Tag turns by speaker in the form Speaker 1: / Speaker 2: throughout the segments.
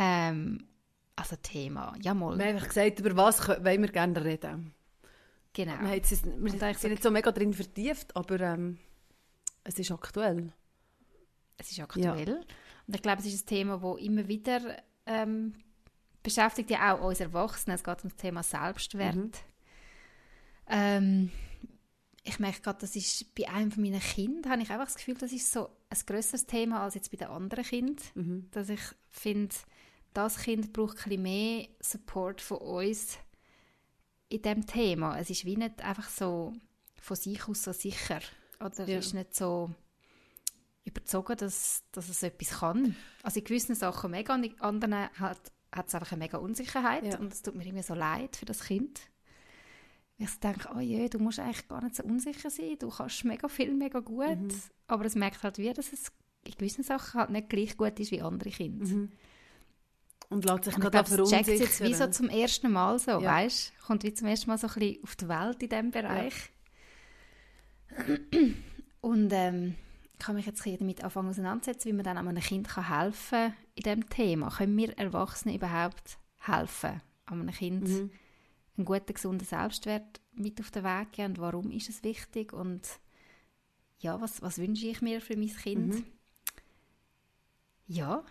Speaker 1: Ähm, also Thema, ja mal.
Speaker 2: Wir haben einfach gesagt, über was wollen wir gerne reden.
Speaker 1: Genau.
Speaker 2: Wir, jetzt, wir sind so nicht so mega drin vertieft, aber ähm, es ist aktuell.
Speaker 1: Es ist aktuell. Ja. Und ich glaube, es ist ein Thema, das immer wieder ähm, beschäftigt ja auch uns Erwachsenen. Es geht um das Thema Selbstwert. Mhm. Ähm, ich merke gerade, das ist bei einem von meinen Kindern, habe ich einfach das Gefühl, das ist so ein grösseres Thema als jetzt bei den anderen Kindern. Mhm. Dass ich finde, das Kind braucht ein bisschen mehr Support von uns in diesem Thema. Es ist wie nicht einfach so von sich aus so sicher. Oder ja. ist nicht so überzogen, dass, dass es etwas kann. Also in gewissen Sachen mega, und in anderen hat, hat es einfach eine mega Unsicherheit. Ja. Und es tut mir immer so leid für das Kind. Ich denke, oh je, du musst eigentlich gar nicht so unsicher sein. Du kannst mega viel, mega gut. Mhm. Aber es merkt halt wie, dass es in gewissen Sachen halt nicht gleich gut ist wie andere Kinder. Mhm.
Speaker 2: Und lässt sich
Speaker 1: und
Speaker 2: gerade
Speaker 1: verunsichern. checkt jetzt wie so zum ersten Mal so, ja. weißt? Kommt wie zum ersten Mal so ein bisschen auf die Welt in diesem Bereich. Ja. Und ähm, ich kann mich jetzt damit anfangen auseinandersetzen, wie man dann einem Kind kann helfen kann in diesem Thema. Können wir Erwachsene überhaupt helfen, einem Kind mhm. einen guten, gesunden Selbstwert mit auf den Weg geben und warum ist es wichtig und ja, was, was wünsche ich mir für mein Kind? Mhm. Ja,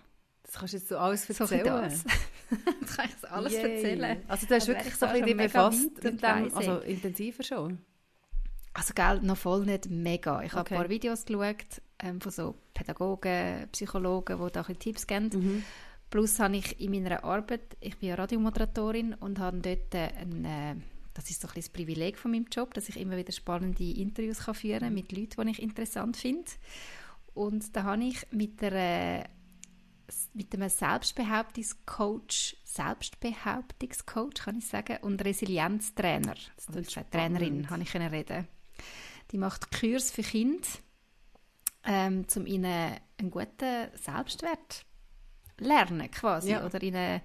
Speaker 2: das kannst du jetzt so alles erzählen. So
Speaker 1: das. das kann ich alles Yay. erzählen.
Speaker 2: Also du hast wirklich so ein bisschen befasst mit dem, also intensiver schon?
Speaker 1: Also gell, noch voll nicht mega. Ich okay. habe ein paar Videos geschaut ähm, von so Pädagogen, Psychologen, die da ein Tipps geben. Mhm. Plus habe ich in meiner Arbeit, ich bin ja Radiomoderatorin und habe dort ein, äh, das ist so ein das Privileg von meinem Job, dass ich immer wieder spannende Interviews kann führen kann mit Leuten, die ich interessant finde. Und da habe ich mit der mit einem Selbstbehauptungscoach, Selbstbehauptungscoach kann ich sagen, und Resilienztrainer, eine Trainerin, habe ich reden. Die macht Kurs für Kinder, ähm, um ihnen einen guten Selbstwert lernen quasi ja. oder ihnen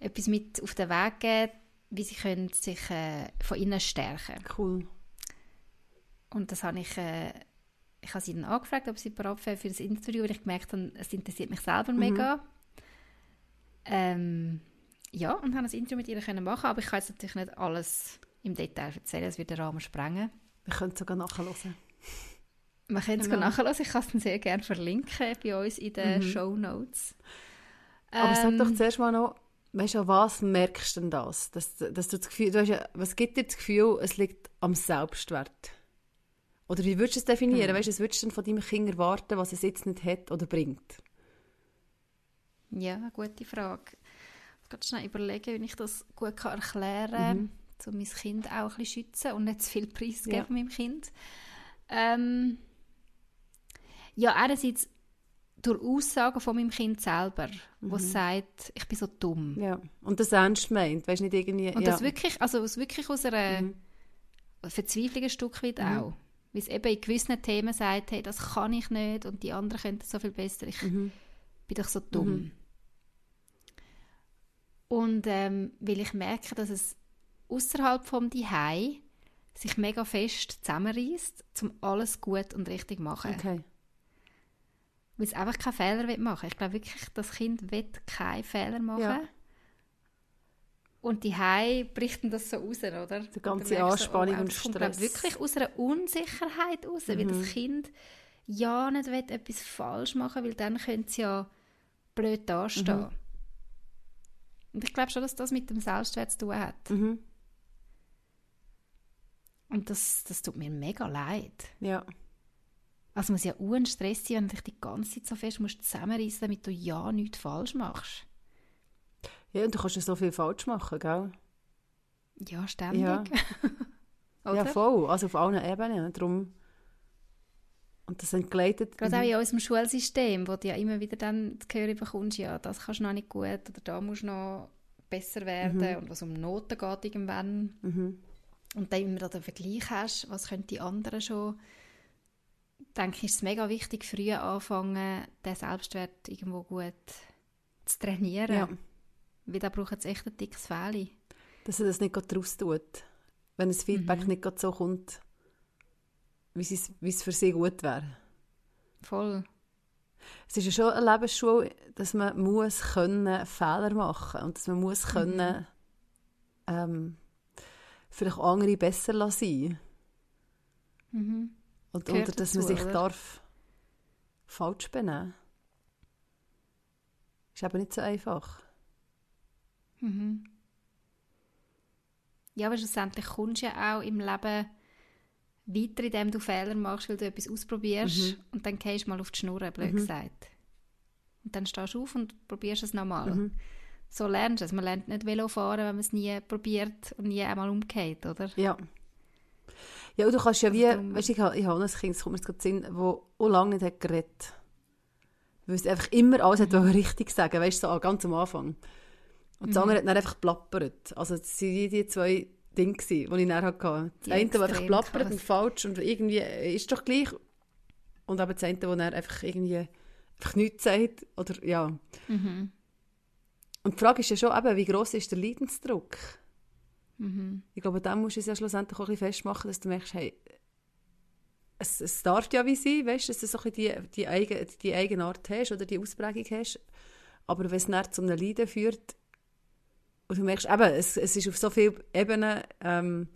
Speaker 1: etwas mit auf den Weg geben, wie sie können sich äh, von innen stärken.
Speaker 2: Cool.
Speaker 1: Und das habe ich äh, ich habe sie dann angefragt, ob sie bereit wäre für das Interview, weil ich gemerkt habe, es interessiert mich selber mhm. mega. Ähm, ja, und habe ein Interview mit ihr können machen, aber ich kann jetzt natürlich nicht alles im Detail erzählen, es würde den Rahmen sprengen.
Speaker 2: Wir können es sogar nachhören.
Speaker 1: Man kann es genau. nachhören, ich kann es sehr gerne verlinken bei uns in den mhm. Show Notes.
Speaker 2: Aber ähm, sag doch ähm, zuerst mal noch, weißt du, was merkst du denn das? Dass, dass du das Gefühl, du hast was gibt dir das Gefühl, es liegt am Selbstwert? Oder wie würdest du es definieren? Hm. Weißt du, was würdest du von deinem Kind erwarten, was es jetzt nicht hat oder bringt?
Speaker 1: Ja, eine gute Frage. Ich kann schnell überlegen, wie ich das gut kann erklären kann, mhm. um mein Kind auch ein bisschen schützen und nicht zu viel Preis geben ja. meinem Kind. Ähm, ja, einerseits durch Aussagen von meinem Kind selber, mhm. wo es sagt, ich bin so dumm.
Speaker 2: Ja. Und das ernst meint, weißt nicht irgendwie...
Speaker 1: Und ja. das wirklich, also wirklich aus einer mhm. Verzweiflung ein Stück weit mhm. auch weil es eben in gewissen Themen sagt, hey, das kann ich nicht und die anderen können so viel besser, ich mhm. bin doch so dumm. Mhm. Und ähm, weil ich merke, dass es außerhalb vom Dihei sich mega fest zusammenreißt, um alles gut und richtig zu machen.
Speaker 2: Okay.
Speaker 1: Weil es einfach keine Fehler machen will. Ich glaube wirklich, das Kind will keine Fehler machen. Ja. Und die Hai brichten das so raus, oder?
Speaker 2: Die ganze Anspannung so, oh, und Stress.
Speaker 1: kommt wirklich aus einer Unsicherheit raus, mhm. weil das Kind ja nicht will, etwas falsch machen weil dann könnte es ja blöd dastehen. Mhm. Und ich glaube schon, dass das mit dem Selbstwert zu tun hat. Mhm. Und das, das tut mir mega leid.
Speaker 2: Ja.
Speaker 1: Also muss ja un Stress sein, wenn du dich die ganze Zeit so fest musst zusammenreißen, damit du ja nichts falsch machst.
Speaker 2: Ja, und du kannst ja so viel falsch machen, gell?
Speaker 1: Ja, ständig.
Speaker 2: Ja, ja voll. Also auf allen Ebenen. Darum Und das entgleitet...
Speaker 1: Gerade auch in unserem Schulsystem, wo du ja immer wieder dann zu hören bekommst, ja, das kannst du noch nicht gut oder da musst du noch besser werden
Speaker 2: Mhm.
Speaker 1: und was um Noten geht irgendwann.
Speaker 2: Mhm.
Speaker 1: Und dann immer den Vergleich hast, was können die anderen schon, denke ich, ist es mega wichtig, früh anfangen, den Selbstwert irgendwo gut zu trainieren.
Speaker 2: Ja.
Speaker 1: Weil da braucht es echt ein dickes Fell.
Speaker 2: Dass er das nicht draus tut. Wenn das Feedback
Speaker 1: Mhm.
Speaker 2: nicht so kommt, wie es, wie es für sie gut wäre.
Speaker 1: Voll.
Speaker 2: Es ist ja schon eine Lebensschule, dass man muss können Fehler machen und dass man muss können ähm, vielleicht andere besser lassen
Speaker 1: Mhm.
Speaker 2: und, oder dass man
Speaker 1: dazu,
Speaker 2: sich
Speaker 1: oder?
Speaker 2: darf falsch benehmen. Ist aber nicht so einfach.
Speaker 1: Mhm. Ja, aber schlussendlich kommst du ja auch im Leben weiter, indem du Fehler machst, weil du etwas ausprobierst
Speaker 2: Mhm.
Speaker 1: und dann gehst du mal auf die Schnur, blöd
Speaker 2: Mhm.
Speaker 1: gesagt. Und dann stehst du auf und probierst es nochmal.
Speaker 2: Mhm.
Speaker 1: So lernst du es. Man lernt nicht Velo fahren, wenn man es nie probiert und nie einmal umgeht, oder?
Speaker 2: Ja. Ja, und du kannst ja
Speaker 1: Also
Speaker 2: wie,
Speaker 1: darum-
Speaker 2: weißt du, ich habe, ich habe ein Kind, das kommt mir jetzt gerade Sinn, wo auch lange nicht hat geredet Weil es einfach immer alles hat wollte richtig sagen, weißt du, so ganz am Anfang. Und das
Speaker 1: Mhm.
Speaker 2: andere hat dann einfach plappert. Also das waren die, die zwei Dinge, die ich dann hatte. Das
Speaker 1: Die
Speaker 2: eine, das einfach plappert und falsch und irgendwie äh, ist doch gleich. Und eben das eine, das dann einfach irgendwie einfach nichts sagt. Oder, ja.
Speaker 1: Mhm.
Speaker 2: Und die Frage ist ja schon, eben, wie gross ist der Leidensdruck?
Speaker 1: Mhm.
Speaker 2: Ich glaube, dann musst du es ja schlussendlich auch ein bisschen festmachen, dass du merkst, hey, es, es darf ja wie sein, weißt, dass du so ein die, die, eigen, die eigene Art hast oder die Ausprägung hast. Aber wenn es dann zu einem Leiden führt, und du merkst, eben, es, es ist auf so vielen Ebenen, ähm,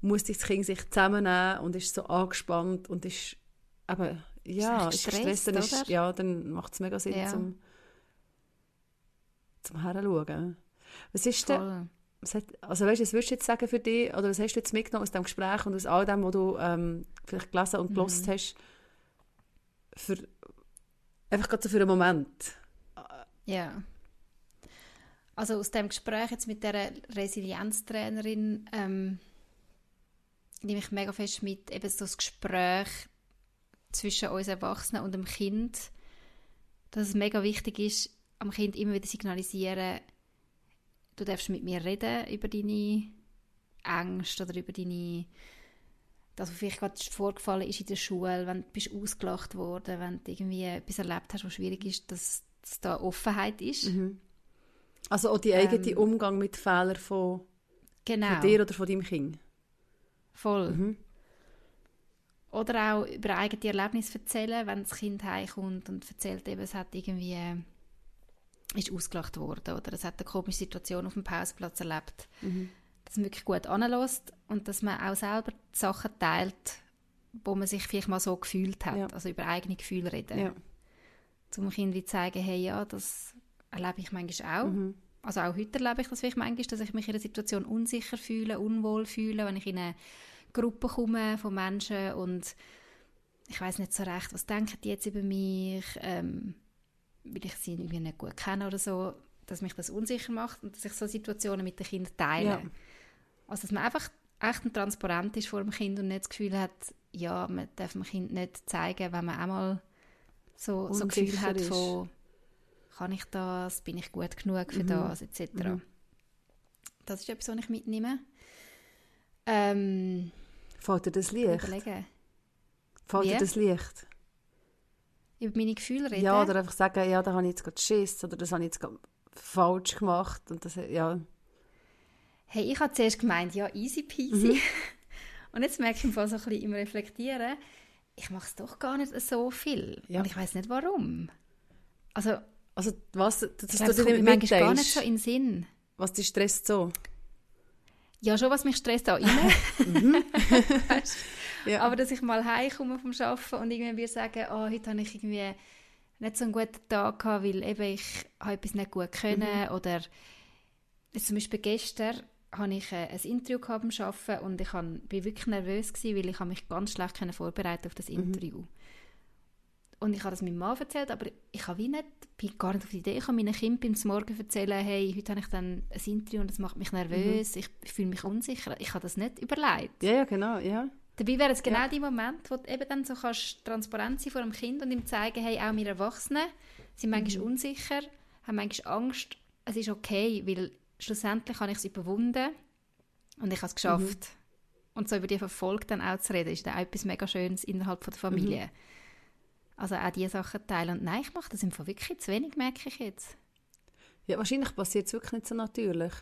Speaker 2: muss das Kind sich zusammennehmen und ist so angespannt und ist eben, ja, ist
Speaker 1: gestresst,
Speaker 2: dann, ist, ja, dann macht es mega Sinn,
Speaker 1: Ja.
Speaker 2: zum, zum Heranschauen. Was ist denn, was hat, also weißt, was würdest du jetzt sagen für dich, oder was hast du jetzt mitgenommen aus dem Gespräch und aus all dem, was du ähm, vielleicht gelesen und
Speaker 1: Mhm.
Speaker 2: gelost hast, für, einfach gerade so für einen Moment?
Speaker 1: Ja. Also aus dem Gespräch jetzt mit der Resilienztrainerin ähm, nehme ich mega fest mit, eben so das Gespräch zwischen uns Erwachsenen und dem Kind, dass es mega wichtig ist, am Kind immer wieder signalisieren, du darfst mit mir reden über deine Ängste oder über deine das, was vielleicht gerade vorgefallen ist in der Schule, wenn du bist ausgelacht worden, wenn du irgendwie etwas erlebt hast, was schwierig ist, dass, dass da Offenheit ist.
Speaker 2: Also auch die eigene
Speaker 1: Ähm,
Speaker 2: Umgang mit Fehlern von,
Speaker 1: Genau,
Speaker 2: von dir oder von deinem Kind.
Speaker 1: voll.
Speaker 2: Mhm.
Speaker 1: Oder auch über eigene Erlebnisse erzählen, wenn das Kind heimkommt und erzählt eben, es hat irgendwie äh, ist ausgelacht worden oder es hat eine komische Situation auf dem Pausenplatz erlebt.
Speaker 2: Mhm.
Speaker 1: Dass man wirklich gut anlässt und dass man auch selber die Sachen teilt, wo man sich vielleicht mal so gefühlt hat.
Speaker 2: Ja.
Speaker 1: Also über eigene Gefühle reden.
Speaker 2: Ja.
Speaker 1: Zum Kind wie zeigen, hey, ja, das erlebe ich manchmal auch.
Speaker 2: Mhm.
Speaker 1: Also auch heute erlebe ich das vielleicht manchmal, dass ich mich in einer Situation unsicher fühle, unwohl fühle, wenn ich in eine Gruppe komme von Menschen und ich weiß nicht so recht, was denken die jetzt über mich, ähm, weil ich sie irgendwie nicht gut kenne oder so, dass mich das unsicher macht und dass ich so Situationen mit den Kindern teile.
Speaker 2: Ja.
Speaker 1: Also dass man einfach echt und transparent ist vor dem Kind und nicht das Gefühl hat, ja, man darf dem Kind nicht zeigen, wenn man einmal so, so Gefühl
Speaker 2: Unsicher
Speaker 1: hat von kann ich das, bin ich gut genug für
Speaker 2: Mhm.
Speaker 1: das, etc.
Speaker 2: Mhm.
Speaker 1: Das ist etwas, was ich mitnehme. Ähm,
Speaker 2: Fällt dir das Licht?
Speaker 1: überlegen.
Speaker 2: Fällt dir das Licht?
Speaker 1: Über meine Gefühle reden.
Speaker 2: Ja, oder einfach sagen, ja, da habe ich jetzt gerade Schiss oder das habe ich jetzt gerade falsch gemacht. Und das, ja.
Speaker 1: Hey, ich habe zuerst gemeint, ja, easy peasy.
Speaker 2: Mhm.
Speaker 1: Und jetzt merke ich im Fall so ein bisschen im Reflektieren, ich mache es doch gar nicht so viel.
Speaker 2: Ja.
Speaker 1: Und ich weiß nicht warum. Also,
Speaker 2: Also was, dass
Speaker 1: ich
Speaker 2: du
Speaker 1: glaube, es
Speaker 2: dir
Speaker 1: kommt mir gar nicht so in den Sinn.
Speaker 2: was dich stresst so.
Speaker 1: Ja, schon, was mich stresst auch rein. Weisst?
Speaker 2: Ja.
Speaker 1: Aber dass ich mal heimkomme vom Arbeiten und irgendwie wir sagen, oh, heute habe ich irgendwie nicht so einen guten Tag gehabt, weil eben ich habe etwas nicht gut können oder jetzt zum Beispiel gestern habe ich äh, ein Interview gehabt beim Arbeiten und ich bin wirklich nervös gewesen, weil ich mich ganz schlecht vorbereiten auf das Interview. Und ich habe das meinem Mann erzählt, aber ich habe wie nicht, bin gar nicht auf die Idee, ich habe meinen Kind beim Morgen erzählen, hey, heute habe ich dann ein Interview und das macht mich nervös, ich fühle mich unsicher. Ich habe das nicht überlegt.
Speaker 2: ja, ja, genau, ja.
Speaker 1: Dabei wäre es genau ja. die Moment, wo du eben dann so kannst transparent sein vor dem Kind und ihm zeigen, hey, auch wir Erwachsenen sind manchmal mhm. unsicher, haben manchmal Angst. Es ist okay, weil schlussendlich habe ich es überwunden und ich habe es geschafft. Mhm. Und so über die Verfolg dann auch zu reden, ist dann auch etwas mega Schönes innerhalb von der Familie. Mhm. Also auch diese Sachen teilen. Und nein, ich mache das im Fall wirklich zu wenig, merke ich jetzt.
Speaker 2: Ja, wahrscheinlich passiert es wirklich nicht so natürlich.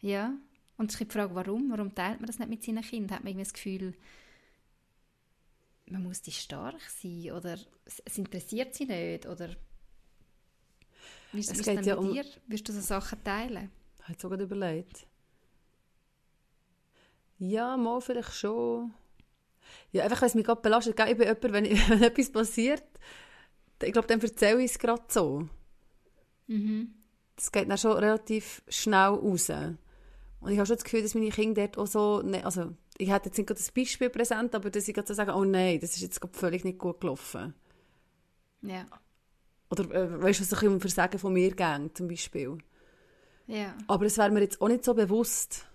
Speaker 1: Ja, und es ist die Frage, warum? Warum teilt man das nicht mit seinen Kindern? Hat man irgendwie das Gefühl, man muss die stark sein oder es interessiert sie nicht oder wie ist es geht ja um... dir? Wirst du so Sachen teilen?
Speaker 2: Ich habe sogar überlegt. Ja, mal vielleicht schon. Ja, einfach, weil es mich gerade belastet. Ich bin jemand, wenn, wenn etwas passiert, ich glaube, dann erzähle ich es gerade so. Mhm. Das geht dann schon relativ schnell raus. Und ich habe schon das Gefühl, dass meine Kinder dort auch so, ne, also ich hätte jetzt nicht gerade das Beispiel präsent, aber dass ich gerade so sagen, oh nein, das ist jetzt völlig nicht gut gelaufen.
Speaker 1: Ja.
Speaker 2: Oder äh, weißt du, was ich um Versagen von mir ging, zum Beispiel.
Speaker 1: Ja.
Speaker 2: Aber das wäre mir jetzt auch nicht so bewusst.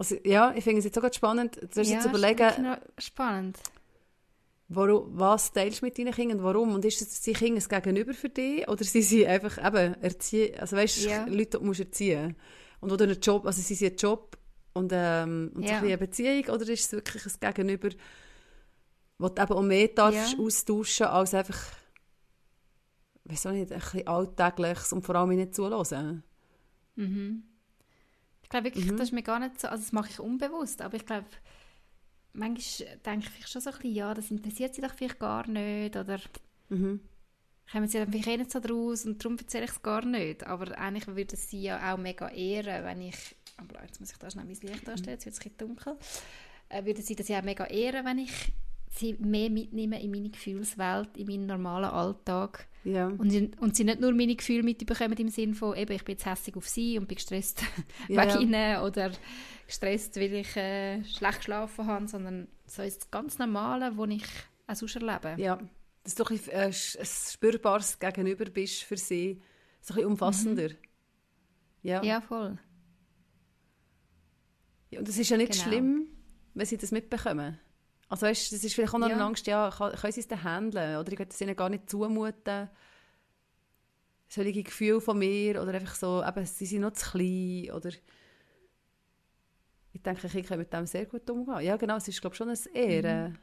Speaker 2: Also, ja, ich finde es jetzt auch spannend, du ja, jetzt überlegen.
Speaker 1: spannend.
Speaker 2: Warum, was teilst du mit deinen Kindern und warum? Und ist es, sind Kinder Gegenüber für dich oder sind sie einfach eben erziehen, also weißt du, ja. Leute, die du erziehen Und oder einen Job, also sind sie einen Job und, ähm, und ja. so eine Beziehung oder ist es wirklich ein Gegenüber, wo du eben auch mehr darfst ja. austauschen als einfach, weiß auch nicht, ein bisschen alltägliches und vor allem nicht zulassen?
Speaker 1: Mhm. Ich glaube wirklich, mhm. das ist mir gar nicht so, also das mache ich unbewusst, aber ich glaube, manchmal denke ich schon so ein bisschen, ja, das interessiert sie doch vielleicht gar nicht oder mhm. kommen sie dann vielleicht eh nicht so draus und darum erzähle ich es gar nicht. Aber eigentlich würde sie ja auch mega ehren, wenn ich, aber jetzt muss ich da schnell mein Licht darstellen, jetzt wird es ein bisschen dunkel, äh, würde sie das ja auch mega ehren, wenn ich sie mehr mitnehme in meine Gefühlswelt, in meinen normalen Alltag
Speaker 2: ja.
Speaker 1: Und, sie, und sie nicht nur meine Gefühle mitbekommen im Sinne von, eben, ich bin jetzt hässlich auf sie und bin gestresst ja, wegen ihnen oder gestresst, weil ich äh, schlecht geschlafen habe, sondern so ist das ganz Normale, was ich auch sonst erlebe.
Speaker 2: Ja, dass du ein, äh, ein spürbares Gegenüber bist für sie, so ein bisschen umfassender. Mhm. Ja.
Speaker 1: ja, voll.
Speaker 2: Ja, und es ist ja nicht genau. schlimm, wenn sie das mitbekommen. Also weißt, das ist vielleicht auch noch ja. eine Angst, ja, können sie es dann handeln? Oder ich will es ihnen gar nicht zumuten. Solche Gefühle von mir oder einfach so, eben, sie sind noch zu klein oder ich denke, ich kann mit dem sehr gut umgehen. Ja, genau, es ist glaube ich, schon ein Ehren. Mhm.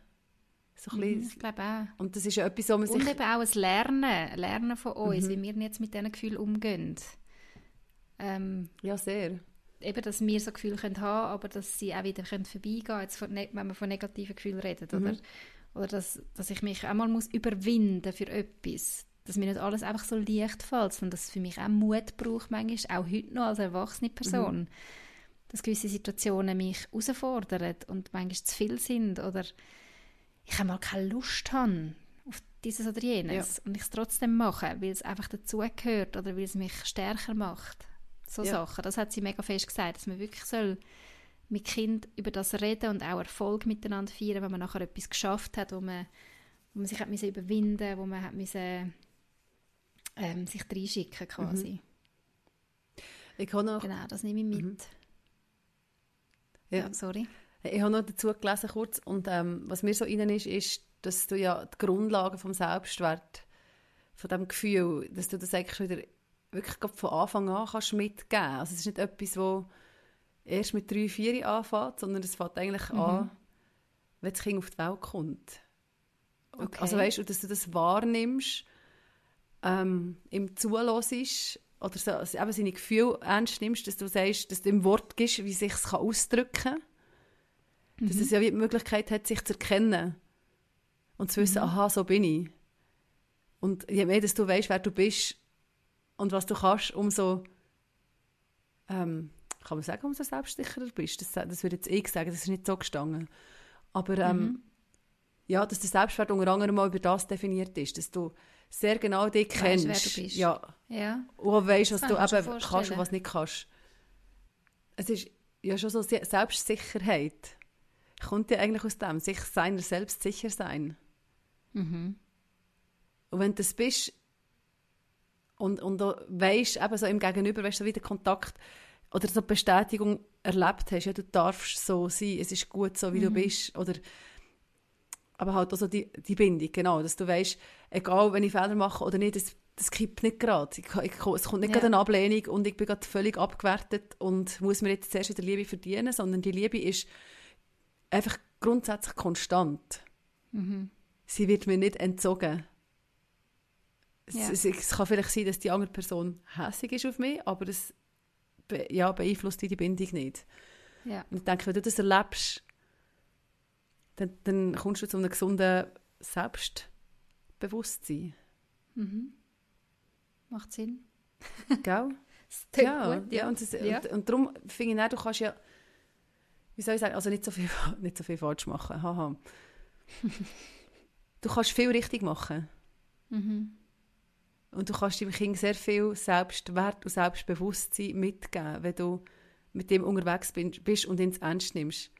Speaker 2: So ein
Speaker 1: bisschen, mhm, ich glaube auch.
Speaker 2: Und das ist ja etwas, wo man sich...
Speaker 1: Und eben auch ein Lernen, Lernen von uns, mhm. wie wir jetzt mit diesen Gefühlen umgehen. Ähm,
Speaker 2: ja, sehr
Speaker 1: eben, dass wir so Gefühle können haben aber dass sie auch wieder können vorbeigehen können, jetzt von, wenn man von negativen Gefühlen redet. Mhm. Oder, oder dass, dass ich mich einmal muss überwinden für etwas. Dass mir nicht alles einfach so leicht fällt, sondern dass es für mich auch Mut braucht, manchmal, auch heute noch als erwachsene Person. Mhm. Dass gewisse Situationen mich herausfordern und manchmal zu viel sind oder ich einmal keine Lust habe auf dieses oder jenes ja. und ich es trotzdem mache, weil es einfach dazugehört oder weil es mich stärker macht. So ja. Sachen. Das hat sie mega fest gesagt, dass man wirklich soll mit Kind über das reden und auch Erfolg miteinander feiern, wenn man nachher etwas geschafft hat, wo man, wo man sich hat müssen überwinden, wo man hat müssen, ähm, sich reinschicken quasi. Mhm.
Speaker 2: Ich habe noch...
Speaker 1: Genau, das nehme ich mit. Mhm.
Speaker 2: Ja. ja. sorry. Ich habe noch dazu gelesen kurz und ähm, was mir so innen ist, ist, dass du ja die Grundlagen vom Selbstwert, von dem Gefühl, dass du das eigentlich wieder wirklich von Anfang an kannst mitgeben Also es ist nicht etwas, das erst mit drei, vier anfängt, sondern es fängt eigentlich mhm. an, wenn das Kind auf die Welt kommt. Okay. Also weißt du, dass du das wahrnimmst, ähm, ihm zulässt oder so, also eben seine Gefühle ernst nimmst, dass du sagst, dass du ihm Wort gibst, wie sich es ausdrücken kann. Mhm. Dass es ja wie die Möglichkeit hat, sich zu erkennen und zu wissen, mhm. aha, so bin ich. Und je mehr, dass du weißt, wer du bist, und was du kannst, umso, ähm, kann man sagen, umso selbstsicherer bist. Das, das würde jetzt ich sagen, das ist nicht so gestanden. Aber ähm, mhm. ja, dass der Selbstwert unter anderem mal über das definiert ist, dass du sehr genau dich kennst.
Speaker 1: Weißt, wer du bist.
Speaker 2: Ja.
Speaker 1: ja.
Speaker 2: Und weißt, was du eben kannst und was nicht kannst. Es ist ja schon so Selbstsicherheit. Kommt ja eigentlich aus dem, sich seiner selbst sicher sein. Mhm. Und wenn du das bist, und, und da weisst, eben so im Gegenüber, weißt du, so wie der Kontakt, oder so Bestätigung erlebt hast, ja, du darfst so sein, es ist gut so, wie mhm. du bist, oder aber halt auch so die, die Bindung, genau, dass du weißt, egal, wenn ich Fehler mache oder nicht, das, das kippt nicht gerade. Ich, ich, es kommt nicht ja. gerade eine Ablehnung und ich bin gerade völlig abgewertet und muss mir jetzt zuerst wieder Liebe verdienen, sondern die Liebe ist einfach grundsätzlich konstant. Mhm. Sie wird mir nicht entzogen. Ja. Es, es, kann vielleicht sein, dass die andere Person hässlich ist auf mich, aber es be ja, beeinflusst die Bindung nicht. Ja. Und ich denke, wenn du das erlebst, dann, dann kommst du zu einem gesunden Selbstbewusstsein.
Speaker 1: Mhm. Macht Sinn.
Speaker 2: Gell? ja, gut, ja. ja. Und, das, ja. Und, und, darum finde ich auch, du kannst ja, wie soll ich sagen, also nicht so viel, nicht so viel falsch machen. Haha. du kannst viel richtig machen. Mhm. Und du kannst deinem Kind sehr viel Selbstwert und Selbstbewusstsein mitgeben, wenn du mit dem unterwegs bist und ins Ernst nimmst.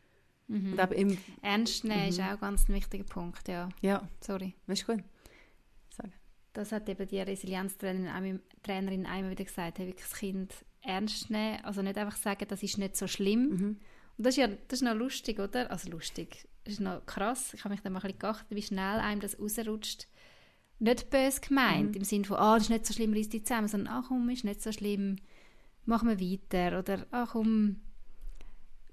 Speaker 1: Mhm. Und im Ernst nehmen mhm. ist auch ganz ein wichtiger Punkt, ja.
Speaker 2: Ja.
Speaker 1: Sorry.
Speaker 2: Das ist gut. Sag.
Speaker 1: Das hat eben die Resilienztrainerin einmal wieder gesagt, hey, das Kind ernst nehmen, also nicht einfach sagen, das ist nicht so schlimm. Mhm. Und das ist ja das ist noch lustig, oder? Also lustig, das ist noch krass. Ich habe mich dann mal ein bisschen geachtet, wie schnell einem das rausrutscht nicht böse gemeint, mhm. im Sinne von, ah, oh, das ist nicht so schlimm, reiss dich zusammen, sondern, ach komm, ist nicht so schlimm, machen wir weiter. Oder, ach komm,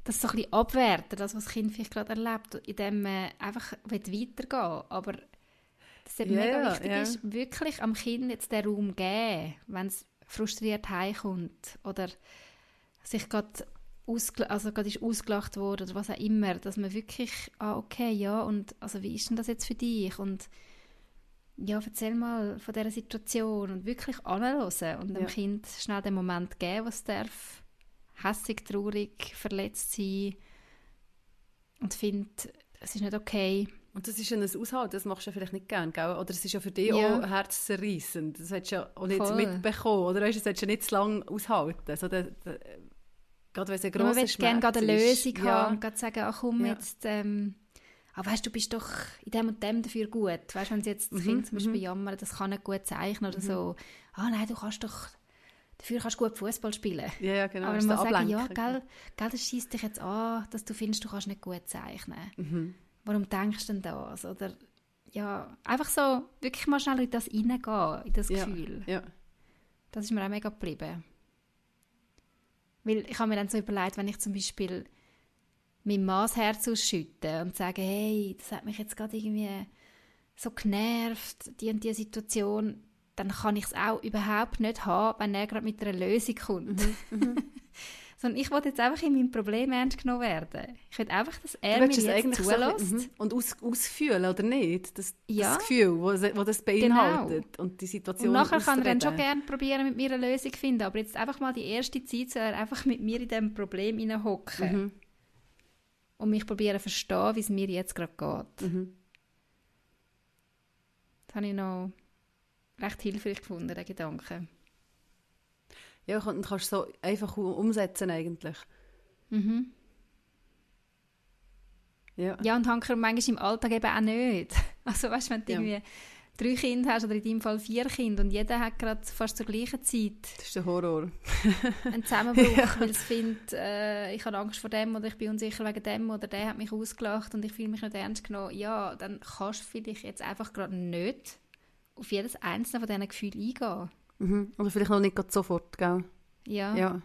Speaker 1: das so ein bisschen abwerten, das, was das Kind vielleicht gerade erlebt, indem man einfach weitergehen will. Aber dass es yeah, mega wichtig yeah. ist, wirklich am Kind jetzt den Raum geben, wenn es frustriert heimkommt oder sich gerade also gerade ist ausgelacht wurde oder was auch immer, dass man wirklich, ah okay, ja, und also wie ist denn das jetzt für dich? Und ja, erzähl mal von dieser Situation und wirklich anhören und dem ja. Kind schnell den Moment geben, was darf hässig, traurig, verletzt sein und findet, es ist nicht okay.
Speaker 2: Und das ist ja ein Aushalten, das machst du ja vielleicht nicht gerne, gell? Oder es ist ja für dich ja. auch herzzerreissend. Das hättest du ja auch nicht Voll. mitbekommen, oder? Weißt, das hättest du ja nicht zu lange aushalten. So der, der, gerade wenn es ein grosser ja, Man
Speaker 1: möchte gerne eine Lösung ja. haben und sagen, ach komm, ja. jetzt... Ähm, aber weißt du, bist doch in dem und dem dafür gut. Weißt du, wenn sie jetzt das mhm, Kind zum Beispiel mhm. jammern, das kann nicht gut zeichnen oder mhm. so. Ah nein, du kannst doch, dafür kannst du gut Fußball spielen.
Speaker 2: Ja, ja genau.
Speaker 1: Aber man sagen, ja, gell, gell, das schießt dich jetzt an, dass du findest, du kannst nicht gut zeichnen. Mhm. Warum denkst du denn das? Oder ja, einfach so wirklich mal schnell in das reingehen, in das Gefühl.
Speaker 2: Ja.
Speaker 1: Das ist mir auch mega geblieben. Weil ich habe mir dann so überlegt, wenn ich zum Beispiel mein Mann Herz ausschütten und sagen, hey, das hat mich jetzt gerade irgendwie so genervt, die und die Situation, dann kann ich es auch überhaupt nicht haben, wenn er gerade mit einer Lösung kommt. Mhm. Mhm. Sondern ich wollte jetzt einfach in meinem Problem ernst genommen werden. Ich will einfach, dass er mir jetzt zulässt. So,
Speaker 2: mhm. und aus, ausfühlen, oder nicht? Das, ja. das Gefühl, wo, wo das beinhaltet genau. und die Situation
Speaker 1: Und nachher kann er dann schon gerne probieren, mit mir eine Lösung zu finden, aber jetzt einfach mal die erste Zeit soll er einfach mit mir in diesem Problem hineinhocken. Mhm und mich probieren zu verstehen, wie es mir jetzt gerade geht. Mhm. Das habe ich noch recht hilfreich gefunden, den Gedanken.
Speaker 2: Ja, und kannst du so einfach umsetzen eigentlich. Mhm.
Speaker 1: Ja. ja, und Hanker manchmal im Alltag eben auch nicht. Also weißt du, wenn du ja. irgendwie drei Kinder hast oder in deinem Fall vier Kinder und jeder hat gerade fast zur gleichen Zeit.
Speaker 2: Das ist der Horror.
Speaker 1: ein Zusammenbruch, ja. weil es findet, äh, ich habe Angst vor dem oder ich bin unsicher wegen dem oder der hat mich ausgelacht und ich fühle mich nicht ernst genommen. Ja, dann kannst du vielleicht jetzt einfach gerade nicht auf jedes einzelne von diesen Gefühlen eingehen.
Speaker 2: Mhm. Oder vielleicht noch nicht sofort, gell?
Speaker 1: Ja.
Speaker 2: ja.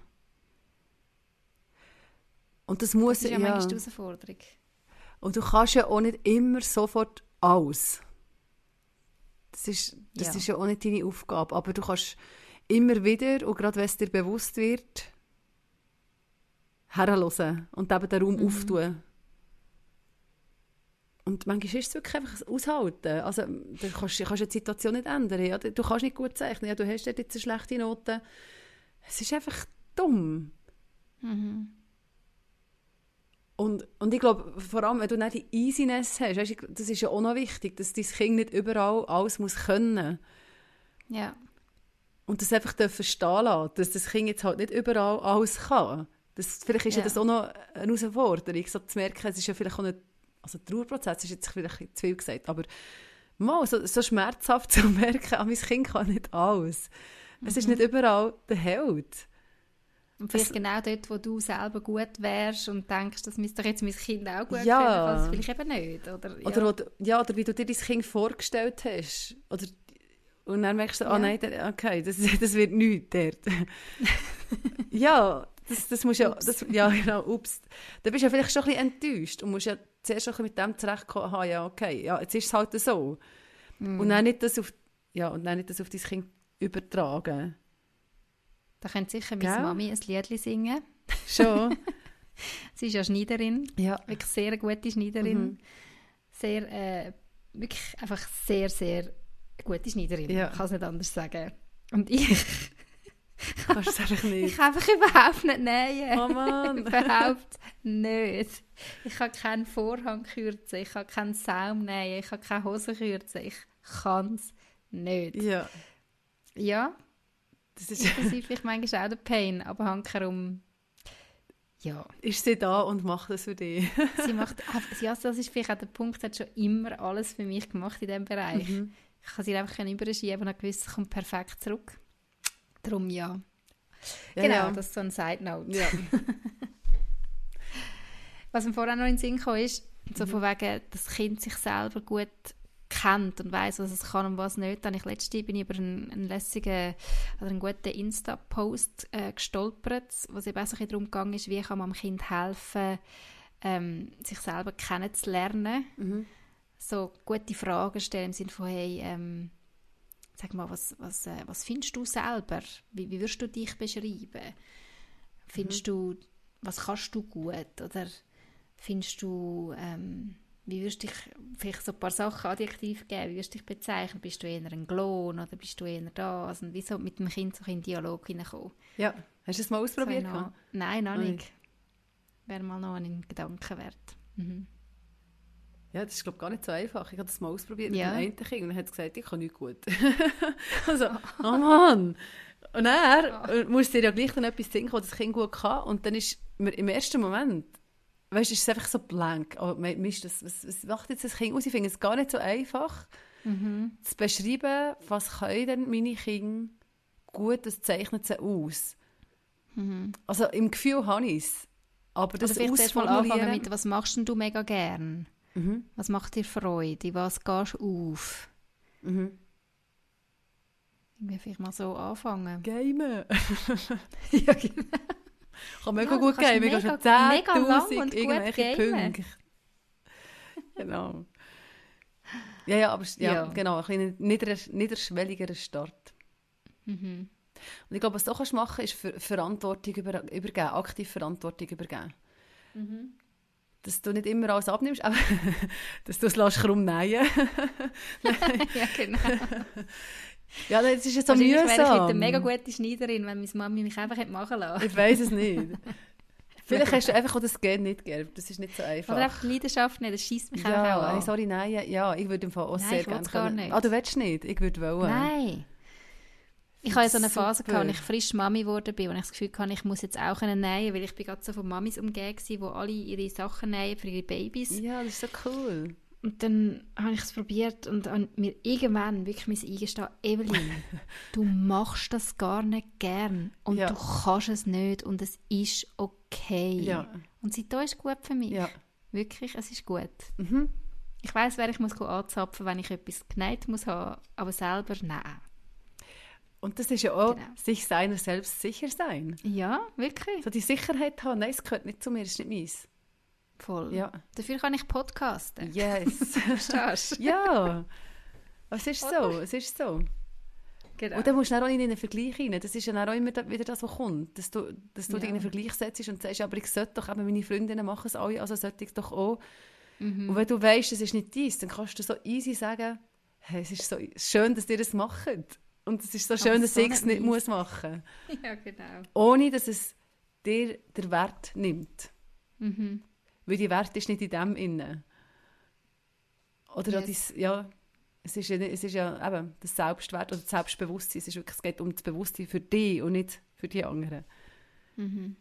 Speaker 2: Und das muss
Speaker 1: das ist ja, ja manchmal die Herausforderung.
Speaker 2: Und du kannst ja auch nicht immer sofort alles. Das ist, das ja. ist ja auch nicht deine Aufgabe. Aber du kannst immer wieder, und gerade wenn es dir bewusst wird, herhören und eben den Raum mhm. auftun. Und manchmal ist es wirklich einfach aushalten. Also, du kannst, kannst die Situation nicht ändern. Ja? Du kannst nicht gut zeichnen. Ja, du hast jetzt eine schlechte Note. Es ist einfach dumm. Mhm. Und, und ich glaube, vor allem, wenn du nicht die Easiness hast, weißt, das ist ja auch noch wichtig, dass dein Kind nicht überall alles muss können
Speaker 1: Ja.
Speaker 2: Und das einfach verstehen lassen, dass das Kind jetzt halt nicht überall alles kann. Das, vielleicht ist ja. ja das auch noch eine Herausforderung, so zu merken, es ist ja vielleicht auch nicht, also der Trauerprozess ist jetzt vielleicht zu viel gesagt, aber mal so, so schmerzhaft zu merken, ah, mein Kind kann nicht alles. Es ist mhm. nicht überall der Held.
Speaker 1: Und vielleicht genau dort, wo du selber gut wärst und denkst, das müsste doch jetzt mein Kind auch gut
Speaker 2: Ja.
Speaker 1: können, es vielleicht eben nicht. Oder, ja.
Speaker 2: Oder, du- ja, oder wie du dir dein Kind vorgestellt hast. Oder, und dann merkst du, ah
Speaker 1: Ja.
Speaker 2: nein, der- okay, das, das wird nichts dort. ja, das, das muss ja, das, ja genau, ups. Da bist du ja vielleicht schon ein bisschen enttäuscht und musst ja zuerst schon mit dem zurechtkommen, aha, ja, okay, ja, jetzt ist es halt so.
Speaker 1: Mhm.
Speaker 2: Und dann nicht das auf, ja, und dann nicht das auf dein Kind übertragen.
Speaker 1: Da könnte sicher meine
Speaker 2: Gell?
Speaker 1: Mami ein Lied singen.
Speaker 2: Schon?
Speaker 1: Sie ist ja Schneiderin,
Speaker 2: ja.
Speaker 1: wirklich sehr gute Schneiderin.
Speaker 2: Mhm.
Speaker 1: Sehr, äh, wirklich einfach sehr, sehr gute Schneiderin.
Speaker 2: Ja.
Speaker 1: Ich kann es nicht anders sagen. Und ich,
Speaker 2: Kannst du es einfach
Speaker 1: ich
Speaker 2: nicht.
Speaker 1: kann einfach überhaupt nicht nähen.
Speaker 2: Oh Mann.
Speaker 1: überhaupt nicht. Ich kann keinen Vorhang kürzen, ich kann keinen Saum nähen, ich kann keine Hose kürzen. Ich kann es nicht.
Speaker 2: Ja,
Speaker 1: Ja,
Speaker 2: das ist,
Speaker 1: vielleicht manchmal auch der Pain, aber hankerum, ja.
Speaker 2: ist sie da und macht das für dich.
Speaker 1: Sie macht, ja, das ist vielleicht auch der Punkt, sie hat schon immer alles für mich gemacht in diesem Bereich.
Speaker 2: Mhm.
Speaker 1: Ich kann sie einfach überschieben und gewusst, es kommt perfekt zurück. Darum ja.
Speaker 2: Ja,
Speaker 1: genau,
Speaker 2: ja.
Speaker 1: das ist so ein Side Note.
Speaker 2: Ja.
Speaker 1: Was mir vorher noch in den Sinn kam, ist, so
Speaker 2: Mhm.
Speaker 1: von wegen, dass das Kind sich selber gut kennt und weiß, was es kann und was nicht. Dann ich letzte bin ich über einen, einen lässigen oder einen guten Insta-Post äh, gestolpert, wo es eben auch so ein darum gegangen ist, wie kann man dem Kind helfen, ähm, sich selber kennenzulernen.
Speaker 2: Mhm.
Speaker 1: So gute Fragen stellen im Sinne von, hey, ähm, sag mal, was, was, äh, was findest du selber? Wie, wie würdest du dich beschreiben? Findest du, was kannst du gut? Oder findest du, ähm, wie würdest du dich, vielleicht so ein paar Sachen adjektiv geben, wie würdest du dich bezeichnen? Bist du eher ein Glon oder bist du eher das? Und wie so mit dem Kind so in den Dialog hineinkommen.
Speaker 2: ja. Hast du es mal ausprobiert?
Speaker 1: So noch, nein, noch
Speaker 2: Noch
Speaker 1: nicht. Wäre mal noch ein Gedanke wert. Mhm.
Speaker 2: Ja, das ist glaube gar nicht so einfach. Ich habe das mal ausprobiert
Speaker 1: Ja.
Speaker 2: mit dem Kind und dann hat es gesagt, ich kann nicht gut. also, oh Mann. Und dann äh, muss dir ja gleich dann etwas denken, was das Kind gut kann. Und dann ist mir im ersten Moment, weißt ist es einfach so blank. Oh, Mist, das, was, was macht jetzt das Kind aus? Ich finde es gar nicht so einfach,
Speaker 1: Mhm.
Speaker 2: zu beschreiben, was können denn meine Kinder gut, das zeichnet sie aus.
Speaker 1: Mhm.
Speaker 2: Also im Gefühl habe ich es. Aber
Speaker 1: Oder
Speaker 2: das
Speaker 1: vielleicht erst mal anfangen mit, was machst denn du mega gern?
Speaker 2: Mhm.
Speaker 1: Was macht dir Freude? Was gehst du auf?
Speaker 2: Mhm.
Speaker 1: Irgendwie vielleicht mal so anfangen.
Speaker 2: Gamen.
Speaker 1: ja, genau.
Speaker 2: Kann mega
Speaker 1: Ja,
Speaker 2: gut
Speaker 1: kannst
Speaker 2: gehen. Wir schon
Speaker 1: mega lang
Speaker 2: 10'000
Speaker 1: und gut
Speaker 2: irgendwelche. Punkte. genau. Ja, ja, aber ja,
Speaker 1: Ja.
Speaker 2: genau, ein nieder, niederschwelligerer Start.
Speaker 1: Mhm.
Speaker 2: Und ich glaube, was du auch kannst machen ist Ver Verantwortung über, übergeben, aktiv Verantwortung übergeben.
Speaker 1: Mhm.
Speaker 2: Dass du nicht immer alles abnimmst, aber dass du es lässt krumm nähen.
Speaker 1: ja, genau.
Speaker 2: Ja, das ist jetzt so
Speaker 1: Wahrscheinlich wäre ich
Speaker 2: mühsam.
Speaker 1: nicht eine mega gute Schneiderin, wenn meine Mami mich einfach hätte machen lassen.
Speaker 2: Ich weiß es nicht. Vielleicht hast du einfach auch das Gen nicht geerbt. Das ist nicht so einfach.
Speaker 1: Oder einfach die Leidenschaft nicht, das schießt mich auch
Speaker 2: Ja, hey,
Speaker 1: an.
Speaker 2: sorry, nein, ja, ich würde im Fall auch
Speaker 1: Nein,
Speaker 2: sehr gerne
Speaker 1: gar nicht.
Speaker 2: Ah, du willst nicht? Ich würde wollen.
Speaker 1: Nein. Ich hatte so eine Phase, gehabt, als ich frisch Mami geworden bin, wo ich das Gefühl hatte, ich muss jetzt auch nähen, weil ich bin gerade so von Mamis umgeben war, die alle ihre Sachen nähen für ihre Babys.
Speaker 2: Ja, das ist so cool.
Speaker 1: Und dann habe ich es probiert und mir irgendwann wirklich müssen eingestehen, Evelyn, du machst das gar nicht gern und
Speaker 2: Ja.
Speaker 1: du kannst es nicht und es ist okay.
Speaker 2: Ja.
Speaker 1: Und seitdem ist es gut für mich.
Speaker 2: Ja.
Speaker 1: Wirklich, es ist gut.
Speaker 2: Mhm.
Speaker 1: Ich weiß, wer ich muss anzapfen, wenn ich etwas genäht muss haben, aber selber nein.
Speaker 2: Und das ist ja auch
Speaker 1: Genau.
Speaker 2: sich seiner selbst sicher sein.
Speaker 1: Ja, wirklich.
Speaker 2: So die Sicherheit haben, nein, es gehört nicht zu mir, es ist nicht meins.
Speaker 1: Voll.
Speaker 2: Ja.
Speaker 1: Dafür kann ich podcasten.
Speaker 2: Yes.
Speaker 1: Verstehst du?
Speaker 2: ja. Es ist so, es ist so.
Speaker 1: Genau.
Speaker 2: Und dann musst du auch in einen Vergleich rein. Das ist ja auch immer wieder das, was kommt. Dass du, dass du
Speaker 1: Ja.
Speaker 2: dich in einen Vergleich setzt und sagst, aber ich sollte doch, eben meine Freundinnen machen es alle, also sollte ich doch auch.
Speaker 1: Mhm.
Speaker 2: Und wenn du weißt, es ist nicht dies, dann kannst du so easy sagen, hey, es ist so schön, dass ihr das macht. Und es ist so schön,
Speaker 1: Aber
Speaker 2: dass
Speaker 1: so
Speaker 2: ich es
Speaker 1: nicht
Speaker 2: muss machen
Speaker 1: ja, genau.
Speaker 2: Ohne, dass es dir den Wert nimmt.
Speaker 1: Mhm.
Speaker 2: Weil die Wert ist nicht in dem innen. Oder
Speaker 1: Yes.
Speaker 2: yes. ja, es ist ja, es ist ja eben das Selbstwert oder das Selbstbewusstsein. Es, ist wirklich, es geht um das Bewusstsein für dich und nicht für die anderen.
Speaker 1: Mhm.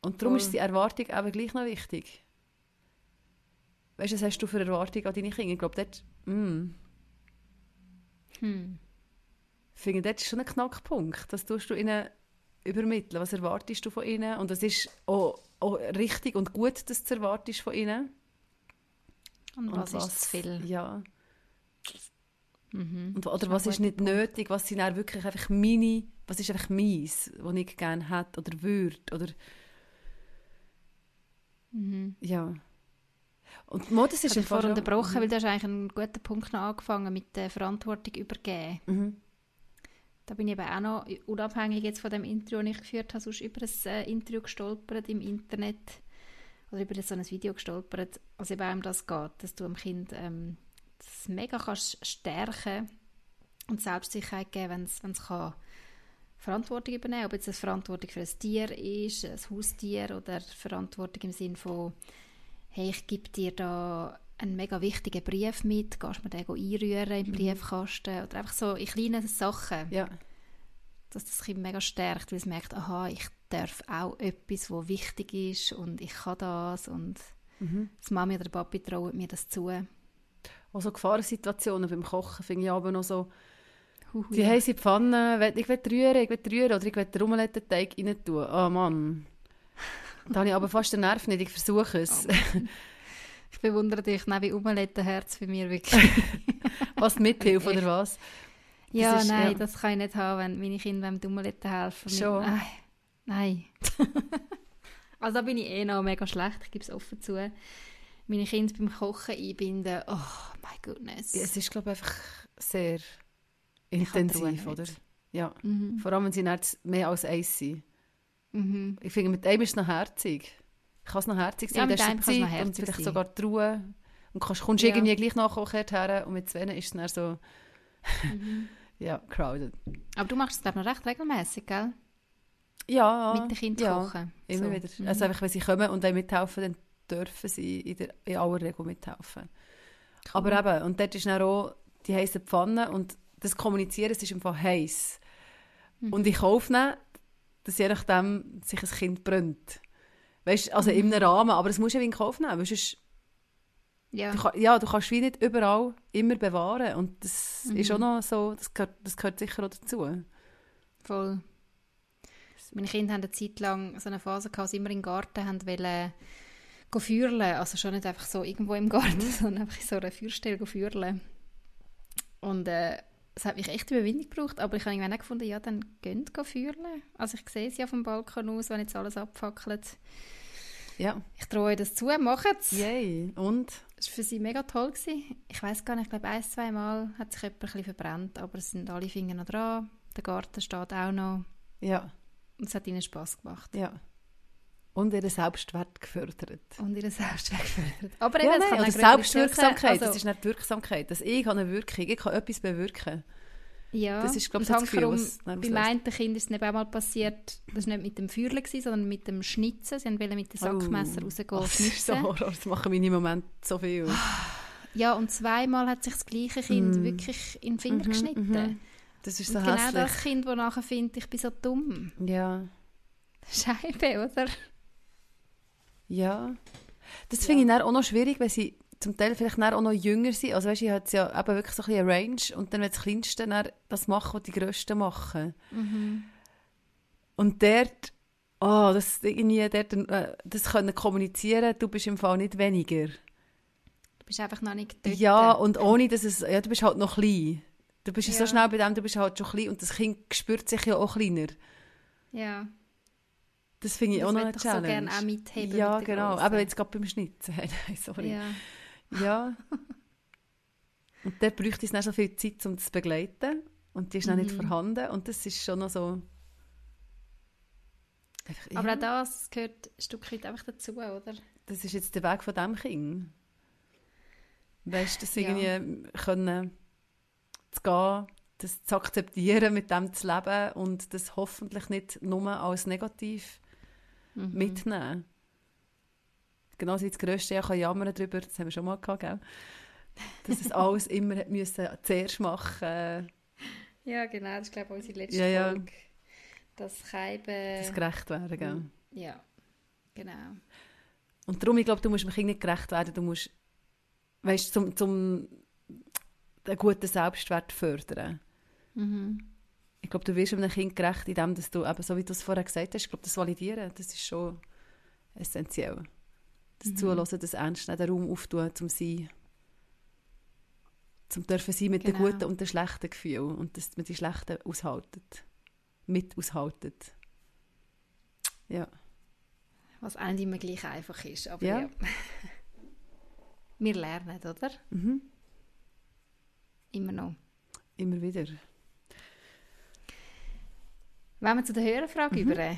Speaker 2: Und darum
Speaker 1: Voll.
Speaker 2: ist die Erwartung eben gleich noch wichtig. Weißt du, was hast du für Erwartungen an deine Kinder? Ich glaube, dort, mm,
Speaker 1: Hm.
Speaker 2: ich finde, dort ist schon ein Knackpunkt. Das tust du ihnen übermitteln. Was erwartest du von ihnen? Und es ist auch, auch richtig und gut, dass du es erwartest von ihnen.
Speaker 1: Und, und was, was, ist zu viel?
Speaker 2: Ja. Mhm. Und, oder was ist nicht Punkt. nötig? Was sind dann wirklich einfach meine, was ist einfach meins, was ich gerne hätte oder würde? Oder
Speaker 1: mhm.
Speaker 2: ja. Und Mo, das ist
Speaker 1: ich vorhin unterbrochen, mhm. weil du hast eigentlich einen guten Punkt noch angefangen mit der Verantwortung übergeben.
Speaker 2: Mhm.
Speaker 1: Da bin ich eben auch noch, unabhängig jetzt von dem Interview, das ich geführt habe, sonst über ein äh, Interview gestolpert im Internet oder über so ein Video gestolpert, was eben auch um das geht, dass du dem Kind ähm, das mega kannst stärken und Selbstsicherheit geben, wenn es kann Verantwortung übernehmen, ob jetzt eine Verantwortung für ein Tier ist, ein Haustier oder Verantwortung im Sinne von hey, ich gebe dir da einen mega wichtigen Brief mit, gehst mir den einrühren im mhm. Briefkasten oder einfach so in kleinen Sachen.
Speaker 2: Ja.
Speaker 1: Dass das Kind mega stärkt, weil es merkt, aha, ich darf auch etwas, was wichtig ist und ich kann das und mhm. das Mami oder der Papi trauen mir das zu.
Speaker 2: Auch so Gefahrensituationen beim Kochen finde ich aber noch so, die ja. heiße Pfanne, ich will rühren, ich will rühren oder ich will den Rummelettenteig rein tun. Oh Mann. Da habe ich aber fast den Nerv nicht, ich versuche es. Oh
Speaker 1: ich bewundere dich, nein, wie Omelettenherz für mich wirklich.
Speaker 2: was Mithilfe oder was?
Speaker 1: Ja, ist, nein, ja. das kann ich nicht haben, wenn meine Kinder beim Omelette helfen.
Speaker 2: Schon?
Speaker 1: Mit, nein. also da bin ich eh noch mega schlecht, ich gebe es offen zu. Meine Kinder beim Kochen einbinden, oh my goodness.
Speaker 2: Ja, es ist, glaube ich, einfach sehr intensiv, oder? Ja, mhm. vor allem, wenn sie nicht mehr als eins sind. Mhm. Ich finde, mit einem ist es noch herzig. Ich kann es noch herzig sein, ja, mit einem Zeit noch und vielleicht sogar die Ruhe. Und kannst, kommst ja. irgendwie gleich nachher her und mit zwei ist es dann so... Mhm. ja, crowded.
Speaker 1: Aber du machst es, glaube ich, noch recht regelmäßig, gell?
Speaker 2: Ja.
Speaker 1: Mit den Kindern ja, kochen.
Speaker 2: immer so. wieder. Mhm. Also einfach, wenn sie kommen und dann mithelfen, dann dürfen sie in, der, in aller Regel mithelfen. Cool. Aber eben, und dort ist dann auch die heiße Pfanne und das Kommunizieren, es ist einfach heiß. Mhm. Und ich kaufe dann dass je nachdem sich ein Kind brennt. Weißt, also mhm. in einem Rahmen, aber das musst du ja in Kauf nehmen, sonst ja. Du, ja, du kannst wie nicht überall immer bewahren und das mhm. ist auch noch so, das gehört, das gehört sicher auch dazu.
Speaker 1: Voll. Meine Kinder haben eine Zeit lang so eine Phase gehabt, sie immer im Garten haben wollen feuerlen, also schon nicht einfach so irgendwo im Garten, mhm. sondern einfach in so einer Feuerstelle feuerlen. Und äh, es hat mich echt Überwindung gebraucht, aber ich habe irgendwann gefunden, ja, dann gönnt feuern. Also ich sehe es ja vom Balkon aus, wenn jetzt alles abfackelt.
Speaker 2: Ja.
Speaker 1: Ich traue euch das zu, macht es.
Speaker 2: Yay, und?
Speaker 1: Das war für sie mega toll. Gewesen. Ich weiß gar nicht, ich glaube ein, zwei Mal hat sich jemand ein bisschen verbrannt, aber es sind alle Finger noch dran. Der Garten steht auch noch.
Speaker 2: Ja.
Speaker 1: Und es hat ihnen Spass gemacht.
Speaker 2: Ja. Und ihren Selbstwert gefördert.
Speaker 1: Und ihren Selbstwert gefördert. Aber
Speaker 2: eben, ja, nein, oder Selbstwirksamkeit, also, das ist nicht Wirksamkeit. Dass ich eine Wirkung, ich kann etwas bewirken.
Speaker 1: Ja,
Speaker 2: das ist, glaube ich, das Gefühl, was
Speaker 1: Bei meinem Kind ist es eben auch mal passiert, das war nicht mit dem Feuerle, sondern mit dem Schnitzen. Sie wollten mit dem Sackmesser oh, rausgehen
Speaker 2: und schnitzen. So, das machen meine im Moment so viel.
Speaker 1: Ja, und zweimal hat sich das gleiche Kind mm. wirklich in den Finger mm -hmm, geschnitten. Mm -hmm.
Speaker 2: Das ist so
Speaker 1: und genau das Kind, das nachher findet, ich bin so dumm.
Speaker 2: Ja.
Speaker 1: Scheibe, oder?
Speaker 2: Ja. Das ja. finde ich dann auch noch schwierig, wenn sie zum Teil vielleicht auch noch jünger sind. Also weißt, ich habe ja eben wirklich so ein eine Range und dann, wenn das Kleinste das machen, was die Größten machen.
Speaker 1: Mhm.
Speaker 2: Und dort, oh, das, irgendwie dort, äh, das können kommunizieren, du bist im Fall nicht weniger.
Speaker 1: Du bist einfach noch nicht dort.
Speaker 2: Ja, und ohne, dass es, ja, du bist halt noch klein. Du bist ja. so schnell bei dem, du bist halt schon klein und das Kind spürt sich ja auch kleiner.
Speaker 1: Ja.
Speaker 2: Das finde ich das auch noch eine Challenge.
Speaker 1: so gerne auch mitheben.
Speaker 2: Ja, genau. Aber jetzt gerade beim Schnitzen. Nein, sorry.
Speaker 1: Ja.
Speaker 2: ja. Und dann bräuchte es nicht so viel Zeit, um das zu begleiten. Und die ist noch nicht mhm. vorhanden. Und das ist schon noch so...
Speaker 1: Einfach, ja. Aber auch das gehört ein Stück weit einfach dazu, oder?
Speaker 2: Das ist jetzt der Weg von diesem Kind. Weißt du, das irgendwie ja. können zu gehen, das zu akzeptieren, mit dem zu leben und das hoffentlich nicht nur als negativ mhm. mitnehmen. Genauso wie das Größte ja kann jammern darüber, das haben wir schon mal gehabt, gell? dass es alles immer müssen zuerst machen
Speaker 1: Ja, genau, das ist glaube ich unsere letzte
Speaker 2: ja, ja.
Speaker 1: Folge. Das Keiben...
Speaker 2: Das gerecht werden, gell?
Speaker 1: Ja, genau.
Speaker 2: Und darum, ich glaube, du musst dem Kind nicht gerecht werden, du musst, weißt, zum, zum einen guten Selbstwert fördern.
Speaker 1: Mhm.
Speaker 2: Ich glaube, du wirst einem Kind gerecht, indem dass du, eben, so wie du es vorher gesagt hast, ich glaube, das Validieren, das ist schon essentiell. Das mhm. Zuhören, das Ernst nehmen, den Raum auftun, zum Sein. Zum dürfen sein mit genau. den guten und den schlechten Gefühlen und dass man die schlechten aushaltet. Mit aushaltet. Ja.
Speaker 1: Was auch nicht immer gleich einfach ist, aber ja. ja. Wir lernen, oder?
Speaker 2: Mhm.
Speaker 1: Immer noch.
Speaker 2: Immer wieder.
Speaker 1: Wenn wir zu der Hörerfrage mhm. über.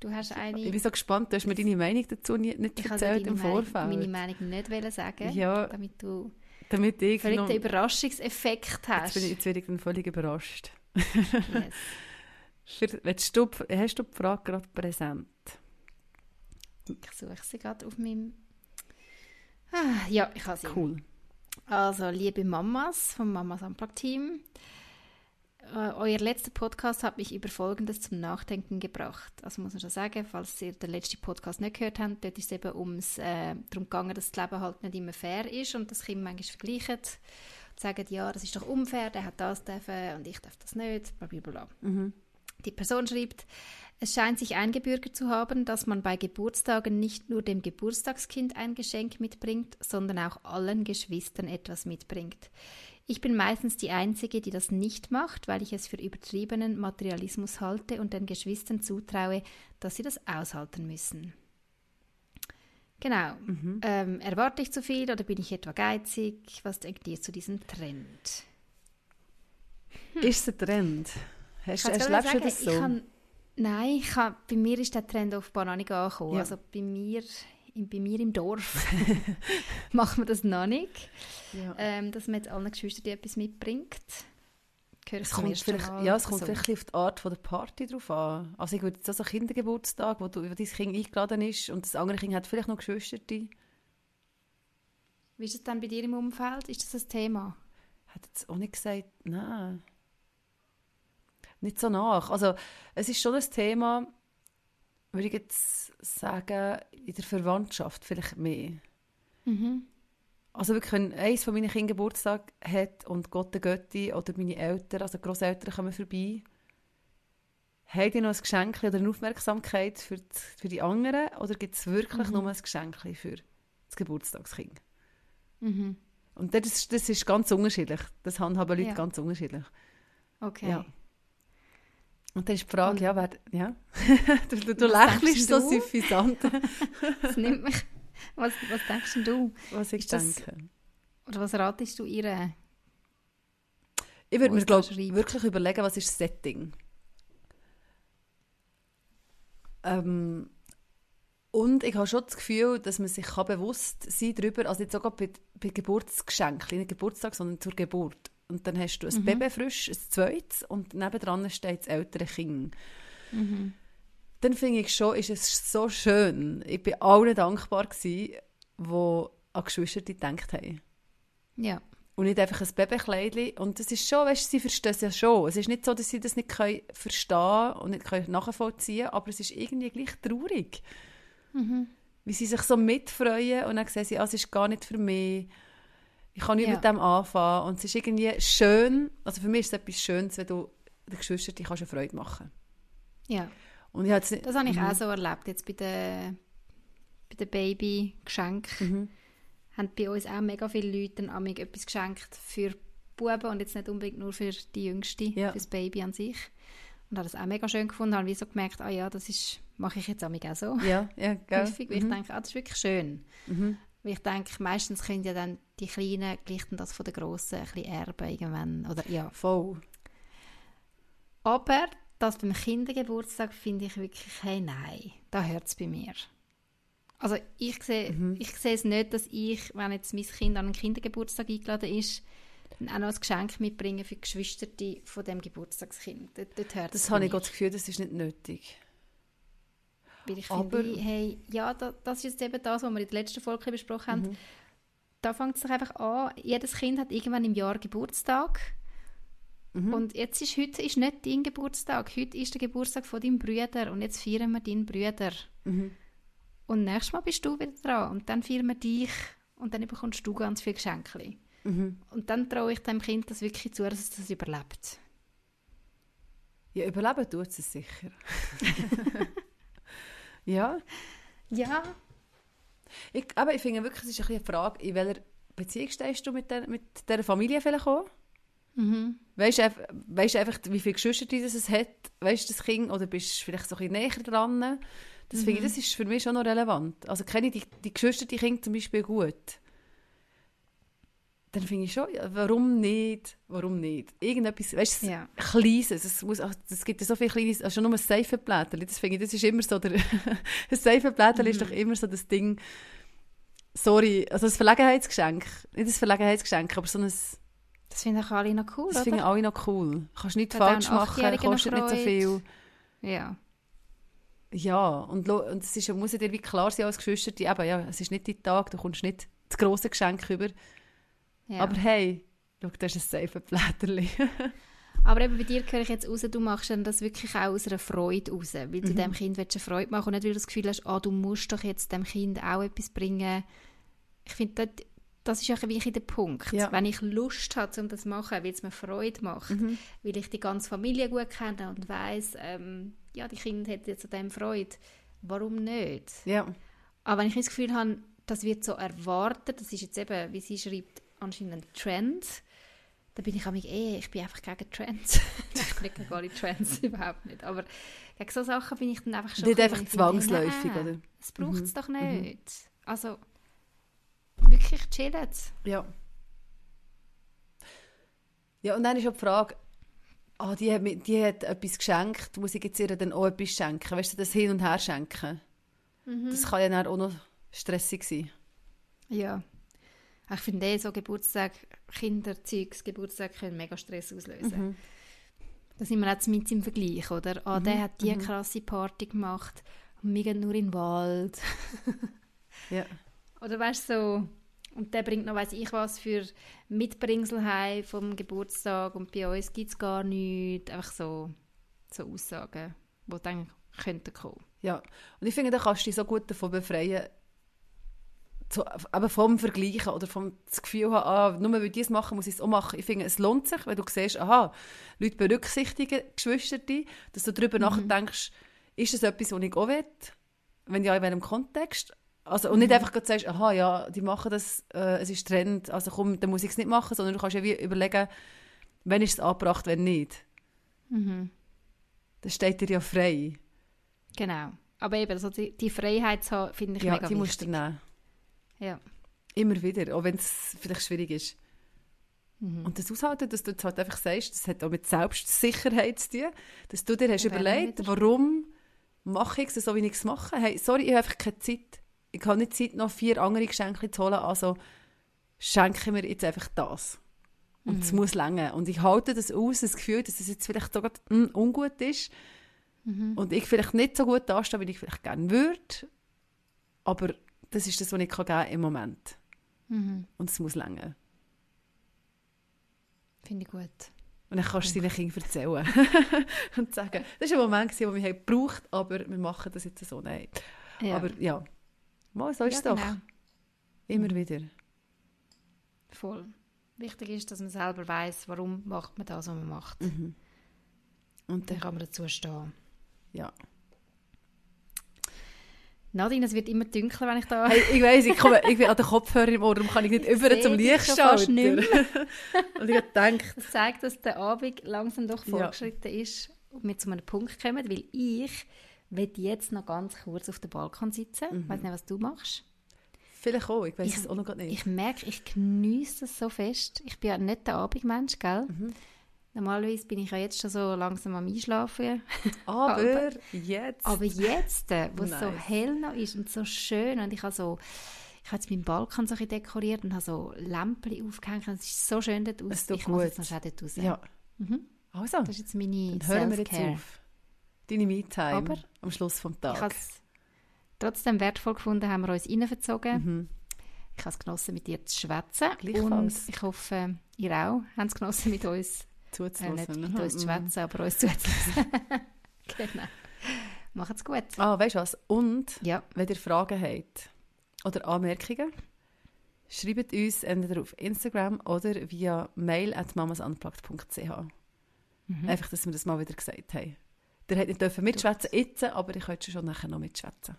Speaker 1: Du hast eine...
Speaker 2: Ich bin so gespannt, du hast mir deine Meinung dazu nicht, nicht
Speaker 1: ich
Speaker 2: erzählt im Vorfeld.
Speaker 1: Ich meine Meinung nicht sagen,
Speaker 2: ja,
Speaker 1: damit du
Speaker 2: damit ich
Speaker 1: völlig noch, den Überraschungseffekt hast.
Speaker 2: Jetzt, bin ich, jetzt werde ich dann völlig überrascht. Yes. Du, hast du die Frage gerade präsent?
Speaker 1: Ich suche sie gerade auf meinem... Ah, ja, ich habe sie.
Speaker 2: Cool.
Speaker 1: Also, liebe Mamas vom Mamas Unplugged Team, euer letzter Podcast hat mich über Folgendes zum Nachdenken gebracht. Also muss man schon sagen, falls ihr den letzten Podcast nicht gehört habt, dort ist es eben ums, äh, darum gegangen, dass das Leben halt nicht immer fair ist und das Kinder manchmal vergleichen und sagen, ja, das ist doch unfair, der hat das dürfen und ich darf das nicht, bla bla bla. Mhm. Die Person schreibt, es scheint sich eingebürgert zu haben, dass man bei Geburtstagen nicht nur dem Geburtstagskind ein Geschenk mitbringt, sondern auch allen Geschwistern etwas mitbringt. Ich bin meistens die Einzige, die das nicht macht, weil ich es für übertriebenen Materialismus halte und den Geschwistern zutraue, dass sie das aushalten müssen. Genau. Mhm. Ähm, erwarte ich zu viel oder bin ich etwa geizig? Was denkt ihr zu diesem Trend?
Speaker 2: Hm. Ist es ein Trend? Hast, hast, lebst du das so?
Speaker 1: Kann, nein, ich kann, bei mir ist der Trend offenbar noch nicht angekommen. Ja. Also bei mir bei mir im Dorf machen wir das noch nicht. Ja. Ähm, dass man jetzt allen Geschwistern etwas mitbringt.
Speaker 2: Es kommt, vielleicht, ja, es kommt so. vielleicht auf die Art von der Party drauf an. Also ich würde jetzt so Kindergeburtstag, wo, du, wo dein Kind eingeladen ist und das andere Kind hat vielleicht noch Geschwister. Wie
Speaker 1: ist es dann bei dir im Umfeld? Ist das ein Thema?
Speaker 2: Hat jetzt auch nicht gesagt, nein. Nicht so nach. Also es ist schon ein Thema, würde ich jetzt sagen, in der Verwandtschaft vielleicht mehr.
Speaker 1: Mhm.
Speaker 2: Also wirklich, wenn eines von meinen Kindern Geburtstag hat und Gott der Götti oder meine Eltern, also Großeltern kommen vorbei, haben die noch ein Geschenk oder eine Aufmerksamkeit für die, für die anderen oder gibt es wirklich mhm. nur ein Geschenk für das Geburtstagskind?
Speaker 1: Mhm.
Speaker 2: Und das, das ist ganz unterschiedlich. Das handhaben Leute ja. ganz unterschiedlich.
Speaker 1: Okay. Ja.
Speaker 2: Und dann ist die Frage, ja, wer, ja. du, du, du lächelst so suffisant.
Speaker 1: das nimmt mich. Was, was denkst du?
Speaker 2: Was ich das, denke.
Speaker 1: Oder was ratest du ihr?
Speaker 2: Ich würde mir, glaube wirklich überlegen, was ist das Setting. Ähm, und ich habe schon das Gefühl, dass man sich kann bewusst sein darüber, also nicht sogar bei, bei Geburtsgeschenken, nicht Geburtstag, sondern zur Geburt. Und dann hast du ein mhm. Baby frisch, ein zweites, und nebendran steht das ältere Kind.
Speaker 1: Mhm.
Speaker 2: Dann finde ich schon, ist es so schön. Ich bin allen dankbar gewesen, die an Geschwister gedacht haben.
Speaker 1: Ja.
Speaker 2: Und nicht einfach ein Babykleidchen. Und das ist schon, weißt du, sie verstehen es ja schon. Es ist nicht so, dass sie das nicht können verstehen und nicht können nachvollziehen können, aber es ist irgendwie gleich traurig.
Speaker 1: Mhm.
Speaker 2: Wie sie sich so mitfreuen und dann sehen sie, ah, es ist gar nicht für mich. Ich kann nicht ja. mit dem anfangen. Und es ist irgendwie schön, also für mich ist es etwas Schönes, wenn du den Geschwistern die kannst eine Freude machen
Speaker 1: Ja.
Speaker 2: Und ich nicht,
Speaker 1: das habe ich auch so erlebt, jetzt bei den, bei den Baby-Geschenken.
Speaker 2: Mhm.
Speaker 1: Haben bei uns auch mega viele Leute dann etwas geschenkt für Buben und jetzt nicht unbedingt nur für die Jüngste, ja. für das Baby an sich. Und habe das auch mega schön gefunden, habe wie so gemerkt, ah ja, das ist, mache ich jetzt auch so.
Speaker 2: Ja, ja, gell.
Speaker 1: Häufig, weil mhm. ich denke, ah, das ist wirklich schön.
Speaker 2: Mhm.
Speaker 1: Weil ich denke, meistens können ja dann die Kleinen gleich das von den Grossen ein bisschen erben irgendwann. Oder, ja.
Speaker 2: Voll.
Speaker 1: Aber das beim Kindergeburtstag finde ich wirklich, hey, nein, da hört es bei mir. Also ich sehe mhm. ich sehe es nicht, dass ich, wenn jetzt mein Kind an einen Kindergeburtstag eingeladen ist, auch noch ein Geschenk mitbringen für die Geschwister von dem Geburtstagskind. Dort, dort hört
Speaker 2: das habe ich das Gefühl, das ist nicht nötig.
Speaker 1: Weil ich Aber, finde, hey, ja, da, das ist jetzt eben das, was wir in der letzten Folge besprochen haben. Mhm. Da fängt es doch einfach an, jedes Kind hat irgendwann im Jahr Geburtstag. Mhm. Und jetzt ist heute ist nicht dein Geburtstag, heute ist der Geburtstag von deinem Bruder und jetzt feiern wir deinen Bruder.
Speaker 2: Mhm.
Speaker 1: Und nächstes Mal bist du wieder dran und dann feiern wir dich und dann bekommst du ganz viele Geschenke.
Speaker 2: Mhm.
Speaker 1: Und dann traue ich dem Kind das wirklich zu, dass es das überlebt.
Speaker 2: Ja, überleben tut es sicher. ja.
Speaker 1: Ja.
Speaker 2: Ich, aber ich finde wirklich, es ist ein eine Frage, in welcher Beziehung stehst du mit, der, mit dieser Familie vielleicht auch? Mhm. Weißt du weißt einfach, wie viele Geschwister es hat? Weißt du das Kind? Oder bist du vielleicht so ein bisschen näher dran? Das, mhm. finde ich, das ist für mich schon noch relevant. Also kenne ich die, die Geschwister, die Kinder zum Beispiel gut? Dann finde ich schon, warum nicht? Warum nicht? Irgendetwas, weißt du, ja. Kleines, es, muss, es gibt ja so viele Kleines, also nur ein Seifenblättchen, das finde ich, das ist immer so, der, ein Seifenblättchen mhm. ist doch immer so das Ding, sorry, also ein Verlegenheitsgeschenk, nicht ein Verlegenheitsgeschenk, aber so ein...
Speaker 1: Das finden auch alle noch cool,
Speaker 2: Das finden alle noch cool. Kannst nichts falsch machen, kostet nicht so viel.
Speaker 1: Ja.
Speaker 2: Ja, und, und es ist, muss dir wie klar sein als Geschwister, die, eben, ja, es ist nicht dein Tag, du kommst nicht das grosse Geschenk über. Ja. Aber hey, schau, das ist ein safe Blätterchen.
Speaker 1: Aber eben bei dir höre ich jetzt raus, du machst dann das wirklich auch aus einer Freude raus, weil du mhm. dem Kind eine Freude machen und nicht, weil du das Gefühl hast, ah, du musst doch jetzt dem Kind auch etwas bringen. Ich finde, das, das ist ja wirklich der Punkt. Ja. Wenn ich Lust habe, um das zu machen, weil es mir Freude macht, mhm. weil ich die ganze Familie gut kenne und weiss, ähm, ja, die Kinder hätten jetzt an dem Freude, warum nicht?
Speaker 2: Ja.
Speaker 1: Aber wenn ich das Gefühl habe, das wird so erwartet, das ist jetzt eben, wie sie schreibt, anscheinend ein Trend, dann bin ich auch eh, ich bin einfach gegen Trends. ich bin gegen alle Trends, überhaupt nicht. Aber gegen so Sachen bin ich dann einfach schon...
Speaker 2: Nicht einfach zwangsläufig, oder?
Speaker 1: Es braucht es mhm. doch nicht. Mhm. Also, wirklich chillen.
Speaker 2: Ja. Ja, und dann ist auch die Frage, oh, die, hat, die hat etwas geschenkt, muss ich jetzt ihr dann auch etwas schenken? Weißt du, das Hin- und Her schenken? Mhm. Das kann ja dann auch noch stressig sein.
Speaker 1: Ja. Ich finde eh so Geburtstag, Kinderzeugs, Geburtstag können mega Stress auslösen. Mhm. Da sind wir jetzt mit im Vergleich, oder? Ah, mhm. der hat die mhm. krasse Party gemacht und wir gehen nur in den Wald.
Speaker 2: ja.
Speaker 1: Oder weißt du, so, und der bringt noch, weiß ich was, für Mitbringsel heim vom Geburtstag und bei uns gibt es gar nichts. Einfach so, so Aussagen, die dann könnten kommen.
Speaker 2: Ja, und ich finde, da kannst du dich so gut davon befreien, zu, eben vom Vergleichen oder vom das Gefühl haben, ah, nur weil die es machen, muss ich es auch machen. Ich finde, es lohnt sich, wenn du siehst, aha, Leute berücksichtigen Geschwister, dass du darüber mhm. nachdenkst, ist das etwas, was ich auch will? Wenn ja, in welchem Kontext? Also, und nicht mhm. einfach sagst, aha, ja, die machen das, äh, es ist Trend, also komm, dann muss ich es nicht machen, sondern du kannst ja wie überlegen, wenn ist es angebracht, wenn nicht.
Speaker 1: Mhm.
Speaker 2: Das steht dir ja frei.
Speaker 1: Genau. Aber eben, also die, die Freiheit zu haben, finde ich ja, mega
Speaker 2: die wichtig. musst du nehmen.
Speaker 1: Ja.
Speaker 2: Immer wieder, auch wenn es vielleicht schwierig ist. Mhm. Und das aushalten, dass du jetzt halt einfach sagst, das hat auch mit Selbstsicherheit zu tun, dass du dir hast überlegt, warum mache ich es so, wie ich es mache. Hey, sorry, ich habe einfach keine Zeit. Ich habe nicht Zeit, noch vier andere Geschenke zu holen, also schenke mir jetzt einfach das. Und es mhm. muss länger. Und ich halte das aus, das Gefühl, dass es jetzt vielleicht sogar mm, ungut ist. Mhm. Und ich vielleicht nicht so gut dastehe, wie ich vielleicht gerne würde. Aber das ist das, was ich kann im Moment. Mhm. Und es muss länger.
Speaker 1: Finde ich gut.
Speaker 2: Und dann kannst du deinen Kindern erzählen und sagen, das war ein Moment, den wir gebraucht haben, aber wir machen das jetzt so. Nein. Ja. Aber ja, mal, so ist ja, es doch. Genau. Immer wieder.
Speaker 1: Voll. Wichtig ist, dass man selber weiß, warum macht man das, was man macht.
Speaker 2: Mhm.
Speaker 1: Und dann kann man dazu stehen.
Speaker 2: Ja.
Speaker 1: Nadine, es wird immer dunkler, wenn ich da...
Speaker 2: Hey, ich weiss, ich, komme, ich bin an den Kopfhörer im Ohr, darum kann ich nicht ich über zum Lichtschalter. und ich denke...
Speaker 1: Das zeigt, dass der Abend langsam doch fortgeschritten ja. ist und wir zu einem Punkt kommen, weil ich will jetzt noch ganz kurz auf dem Balkon sitzen. Mhm. Ich weiß nicht, was du machst.
Speaker 2: Vielleicht auch, ich weiß es auch noch nicht.
Speaker 1: Ich merke, ich genieße das so fest. Ich bin ja nicht der Abendmensch, gell? Mhm. Normalerweise bin ich ja jetzt schon so langsam am Einschlafen.
Speaker 2: Aber, aber jetzt?
Speaker 1: Aber jetzt, äh, wo nice. es so hell noch ist und so schön und ich habe so ich habe jetzt meinen Balkon so dekoriert und habe so Lämpchen aufgehängt. Es ist so schön dort aus. Ich gut. muss jetzt noch dort raus.
Speaker 2: Ja.
Speaker 1: Mhm.
Speaker 2: Also,
Speaker 1: das ist jetzt meine
Speaker 2: Dann hören wir jetzt auf. Deine Me-Time am Schluss des Tages. Ich habe es
Speaker 1: trotzdem wertvoll gefunden, haben wir uns reinverzogen. Mhm. Ich habe es genossen, mit dir zu schwätzen. Und ich hoffe, ihr auch habt es genossen, mit uns
Speaker 2: zuzuhören.
Speaker 1: Äh, nicht mit uns zu schwätzen, aber uns zuzuhören. genau. Macht's gut.
Speaker 2: Ah, weißt du was? Und, ja. wenn ihr Fragen habt oder Anmerkungen, schreibt uns entweder auf Instagram oder via mail at mamasunplugged.ch. Mhm. Einfach, dass wir das mal wieder gesagt haben. Der hätte nicht dürfen mitschwätzen jetzt, aber ich könnte schon nachher noch mitschwätzen.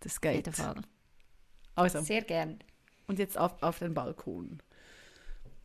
Speaker 2: Das geht. Auf jeden Fall. Also.
Speaker 3: Sehr gern.
Speaker 2: Und jetzt auf, auf den Balkon.